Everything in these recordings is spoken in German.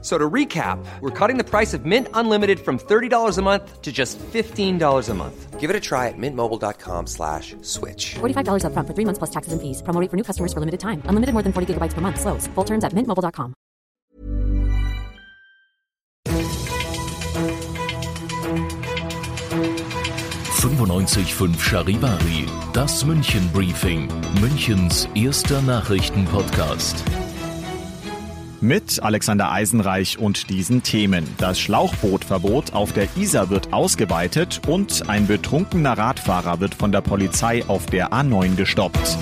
So to recap, we're cutting the price of Mint Unlimited from $30 a month to just $15 a month. Give it a try at mintmobile.com slash switch. $45 upfront for three months plus taxes and fees. Promo rate for new customers for limited time. Unlimited more than 40 gigabytes per month. Slows. Full terms at mintmobile.com. fünf Charivari, das München Briefing, Münchens erster Nachrichtenpodcast. Mit Alexander Eisenreich und diesen Themen. Das Schlauchbootverbot auf der Isar wird ausgeweitet und ein betrunkener Radfahrer wird von der Polizei auf der A9 gestoppt.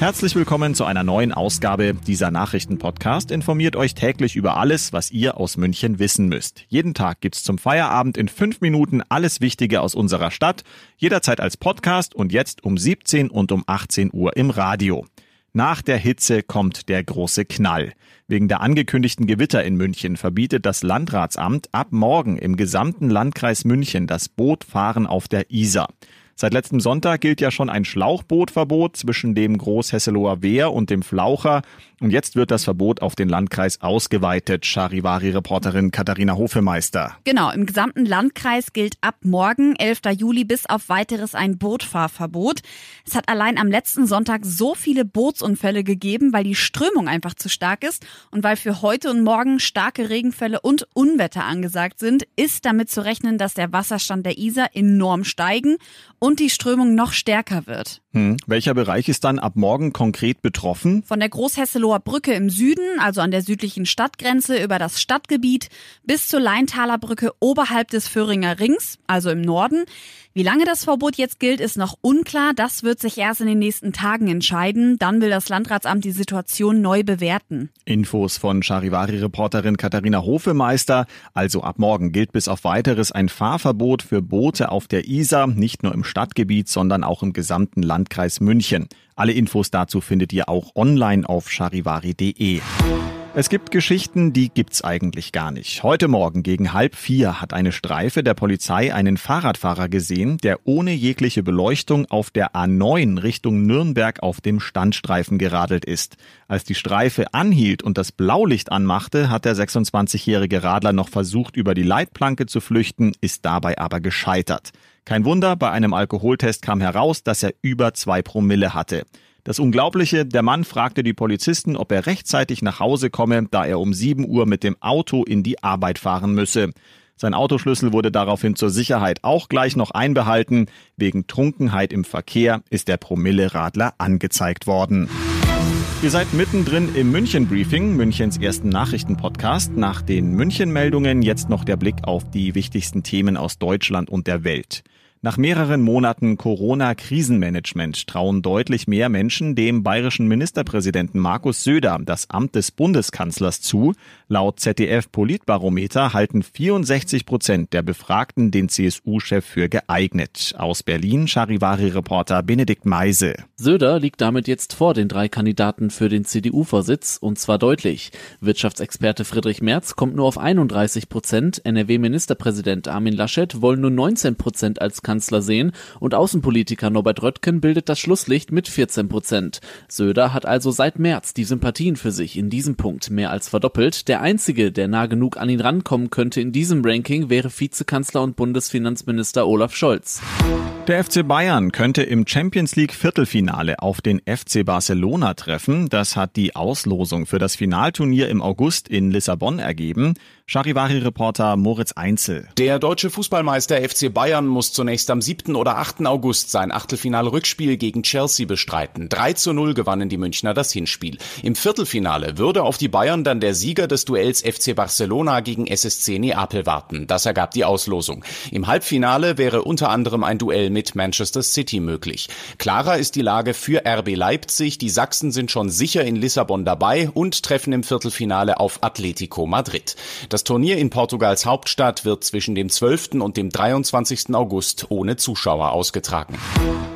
Herzlich willkommen zu einer neuen Ausgabe dieser Nachrichtenpodcast. Informiert euch täglich über alles, was ihr aus München wissen müsst. Jeden Tag gibt's zum Feierabend in fünf Minuten alles Wichtige aus unserer Stadt. Jederzeit als Podcast und jetzt um 17 und um 18 Uhr im Radio. Nach der Hitze kommt der große Knall. Wegen der angekündigten Gewitter in München verbietet das Landratsamt ab morgen im gesamten Landkreis München das Bootfahren auf der Isar. Seit letztem Sonntag gilt ja schon ein Schlauchbootverbot zwischen dem Großhesseloher Wehr und dem Flaucher. Und jetzt wird das Verbot auf den Landkreis ausgeweitet. Charivari-Reporterin Katharina Hofemeister. Genau, im gesamten Landkreis gilt ab morgen, 11. Juli, bis auf weiteres ein Bootfahrverbot. Es hat allein am letzten Sonntag so viele Bootsunfälle gegeben, weil die Strömung einfach zu stark ist und weil für heute und morgen starke Regenfälle und Unwetter angesagt sind, ist damit zu rechnen, dass der Wasserstand der Isar enorm steigen und die Strömung noch stärker wird. Hm. Welcher Bereich ist dann ab morgen konkret betroffen? Von der Großhesseloher Brücke im Süden, also an der südlichen Stadtgrenze über das Stadtgebiet, bis zur Leintaler Brücke oberhalb des Föhringer Rings, also im Norden. Wie lange das Verbot jetzt gilt, ist noch unklar. Das wird sich erst in den nächsten Tagen entscheiden. Dann will das Landratsamt die Situation neu bewerten. Infos von Charivari-Reporterin Katharina Hofemeister. Also ab morgen gilt bis auf weiteres ein Fahrverbot für Boote auf der Isar, nicht nur im Stadtgebiet, sondern auch im gesamten Landkreis München. Alle Infos dazu findet ihr auch online auf charivari.de. Es gibt Geschichten, die gibt's eigentlich gar nicht. Heute Morgen gegen halb vier hat eine Streife der Polizei einen Fahrradfahrer gesehen, der ohne jegliche Beleuchtung auf der A9 Richtung Nürnberg auf dem Standstreifen geradelt ist. Als die Streife anhielt und das Blaulicht anmachte, hat der 26-jährige Radler noch versucht, über die Leitplanke zu flüchten, ist dabei aber gescheitert. Kein Wunder, bei einem Alkoholtest kam heraus, dass er über zwei Promille hatte. Das Unglaubliche, der Mann fragte die Polizisten, ob er rechtzeitig nach Hause komme, da er um 7 Uhr mit dem Auto in die Arbeit fahren müsse. Sein Autoschlüssel wurde daraufhin zur Sicherheit auch gleich noch einbehalten. Wegen Trunkenheit im Verkehr ist der Promille-Radler angezeigt worden. Ihr seid mittendrin im München-Briefing, Münchens ersten Nachrichtenpodcast. Nach den München-Meldungen jetzt noch der Blick auf die wichtigsten Themen aus Deutschland und der Welt. Nach mehreren Monaten Corona-Krisenmanagement trauen deutlich mehr Menschen dem bayerischen Ministerpräsidenten Markus Söder das Amt des Bundeskanzlers zu. Laut ZDF-Politbarometer halten 64 Prozent der Befragten den CSU-Chef für geeignet. Aus Berlin Charivari-Reporter Benedikt Meise. Söder liegt damit jetzt vor den drei Kandidaten für den CDU-Vorsitz und zwar deutlich. Wirtschaftsexperte Friedrich Merz kommt nur auf 31 Prozent, NRW-Ministerpräsident Armin Laschet wollen nur 19 Prozent als Kanzler sehen und Außenpolitiker Norbert Röttgen bildet das Schlusslicht mit 14 Prozent. Söder hat also seit März die Sympathien für sich in diesem Punkt mehr als verdoppelt. Der einzige, der nah genug an ihn rankommen könnte in diesem Ranking, wäre Vizekanzler und Bundesfinanzminister Olaf Scholz. Der FC Bayern könnte im Champions League Viertelfinale auf den FC Barcelona treffen. Das hat die Auslosung für das Finalturnier im August in Lissabon ergeben. Charivari-Reporter Moritz Einzel. Der deutsche Fußballmeister FC Bayern muss zunächst am 7. oder 8. August sein Achtelfinal-Rückspiel gegen Chelsea bestreiten. 3 zu 0 gewannen die Münchner das Hinspiel. Im Viertelfinale würde auf die Bayern dann der Sieger des Duells FC Barcelona gegen SSC Neapel warten. Das ergab die Auslosung. Im Halbfinale wäre unter anderem ein Duell Mit Manchester City möglich. Klarer ist die Lage für RB Leipzig. Die Sachsen sind schon sicher in Lissabon dabei und treffen im Viertelfinale auf Atletico Madrid. Das Turnier in Portugals Hauptstadt wird zwischen dem 12. und dem 23. August ohne Zuschauer ausgetragen.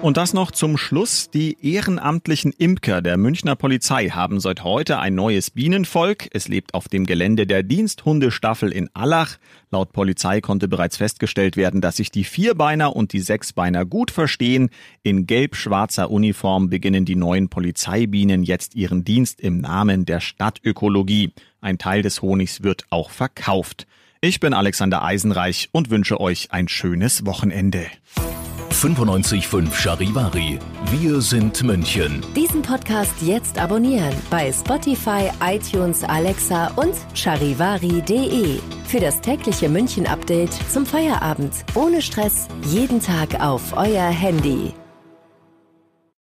Und das noch zum Schluss. Die ehrenamtlichen Imker der Münchner Polizei haben seit heute ein neues Bienenvolk. Es lebt auf dem Gelände der Diensthundestaffel in Allach. Laut Polizei konnte bereits festgestellt werden, dass sich die Vierbeiner und die Sechsbeiner gut verstehen. In gelb-schwarzer Uniform beginnen die neuen Polizeibienen jetzt ihren Dienst im Namen der Stadtökologie. Ein Teil des Honigs wird auch verkauft. Ich bin Alexander Eisenreich und wünsche euch ein schönes Wochenende. 95.5 Charivari. Wir sind München. Diesen Podcast jetzt abonnieren bei Spotify, iTunes, Alexa und charivari.de. Für das tägliche München-Update zum Feierabend. Ohne Stress, jeden Tag auf euer Handy.